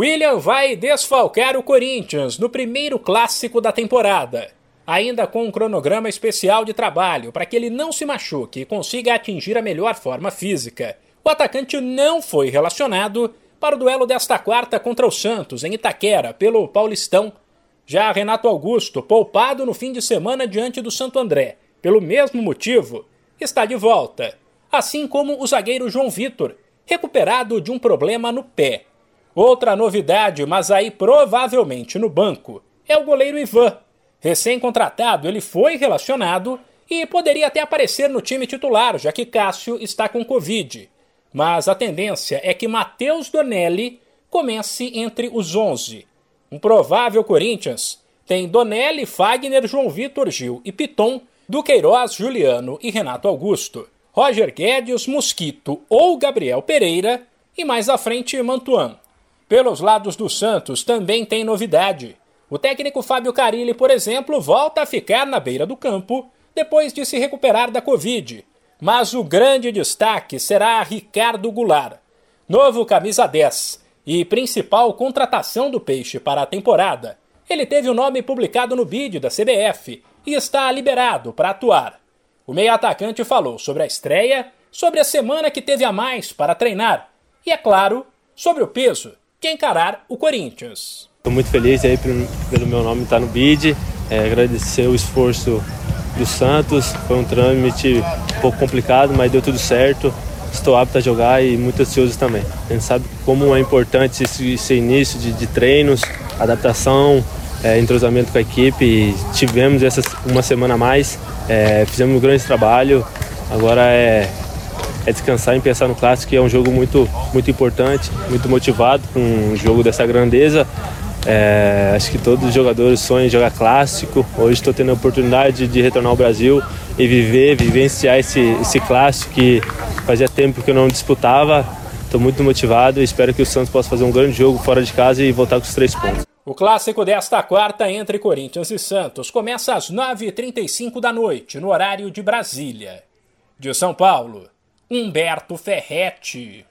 William vai desfalcar o Corinthians no primeiro clássico da temporada, ainda com um cronograma especial de trabalho para que ele não se machuque e consiga atingir a melhor forma física. O atacante não foi relacionado para o duelo desta quarta contra o Santos, em Itaquera, pelo Paulistão. Já Renato Augusto, poupado no fim de semana diante do Santo André, pelo mesmo motivo, está de volta, assim como o zagueiro João Vitor, recuperado de um problema no pé. Outra novidade, mas aí provavelmente no banco, é o goleiro Ivan. Recém-contratado, ele foi relacionado e poderia até aparecer no time titular, já que Cássio está com Covid. Mas a tendência é que Matheus Donelli comece entre os 11. Um provável Corinthians tem Donelli, Fagner, João Vitor Gil e Piton, Duqueiroz, Juliano e Renato Augusto, Roger Guedes, Mosquito ou Gabriel Pereira e mais à frente Mantuan. Pelos lados do Santos também tem novidade. O técnico Fábio Carilli, por exemplo, volta a ficar na beira do campo depois de se recuperar da Covid. Mas o grande destaque será Ricardo Goulart, novo camisa 10 e principal contratação do Peixe para a temporada. Ele teve o nome publicado no bid da CBF e está liberado para atuar. O meio-atacante falou sobre a estreia, sobre a semana que teve a mais para treinar e, é claro, sobre o peso que encarar o Corinthians. Estou muito feliz aí pelo, meu nome estar tá no bid, é, agradecer o esforço do Santos, foi um trâmite um pouco complicado, mas deu tudo certo. Estou apto a jogar e muito ansioso também. A gente sabe como é importante esse, esse início de, de, treinos, adaptação, é, entrosamento com a equipe. Tivemos essa uma semana a mais, é, fizemos um grande trabalho. Agora é é descansar e pensar no clássico, que é um jogo muito, muito importante, muito motivado, com um jogo dessa grandeza. É, acho que todos os jogadores sonham em jogar clássico. Hoje estou tendo a oportunidade de retornar ao Brasil e viver, vivenciar esse, esse clássico que fazia tempo que eu não disputava. Estou muito motivado e espero que o Santos possa fazer um grande jogo fora de casa e voltar com os três pontos. O clássico desta quarta entre Corinthians e Santos começa às 9h35 da noite, no horário de Brasília. De São Paulo, Humberto Ferretti.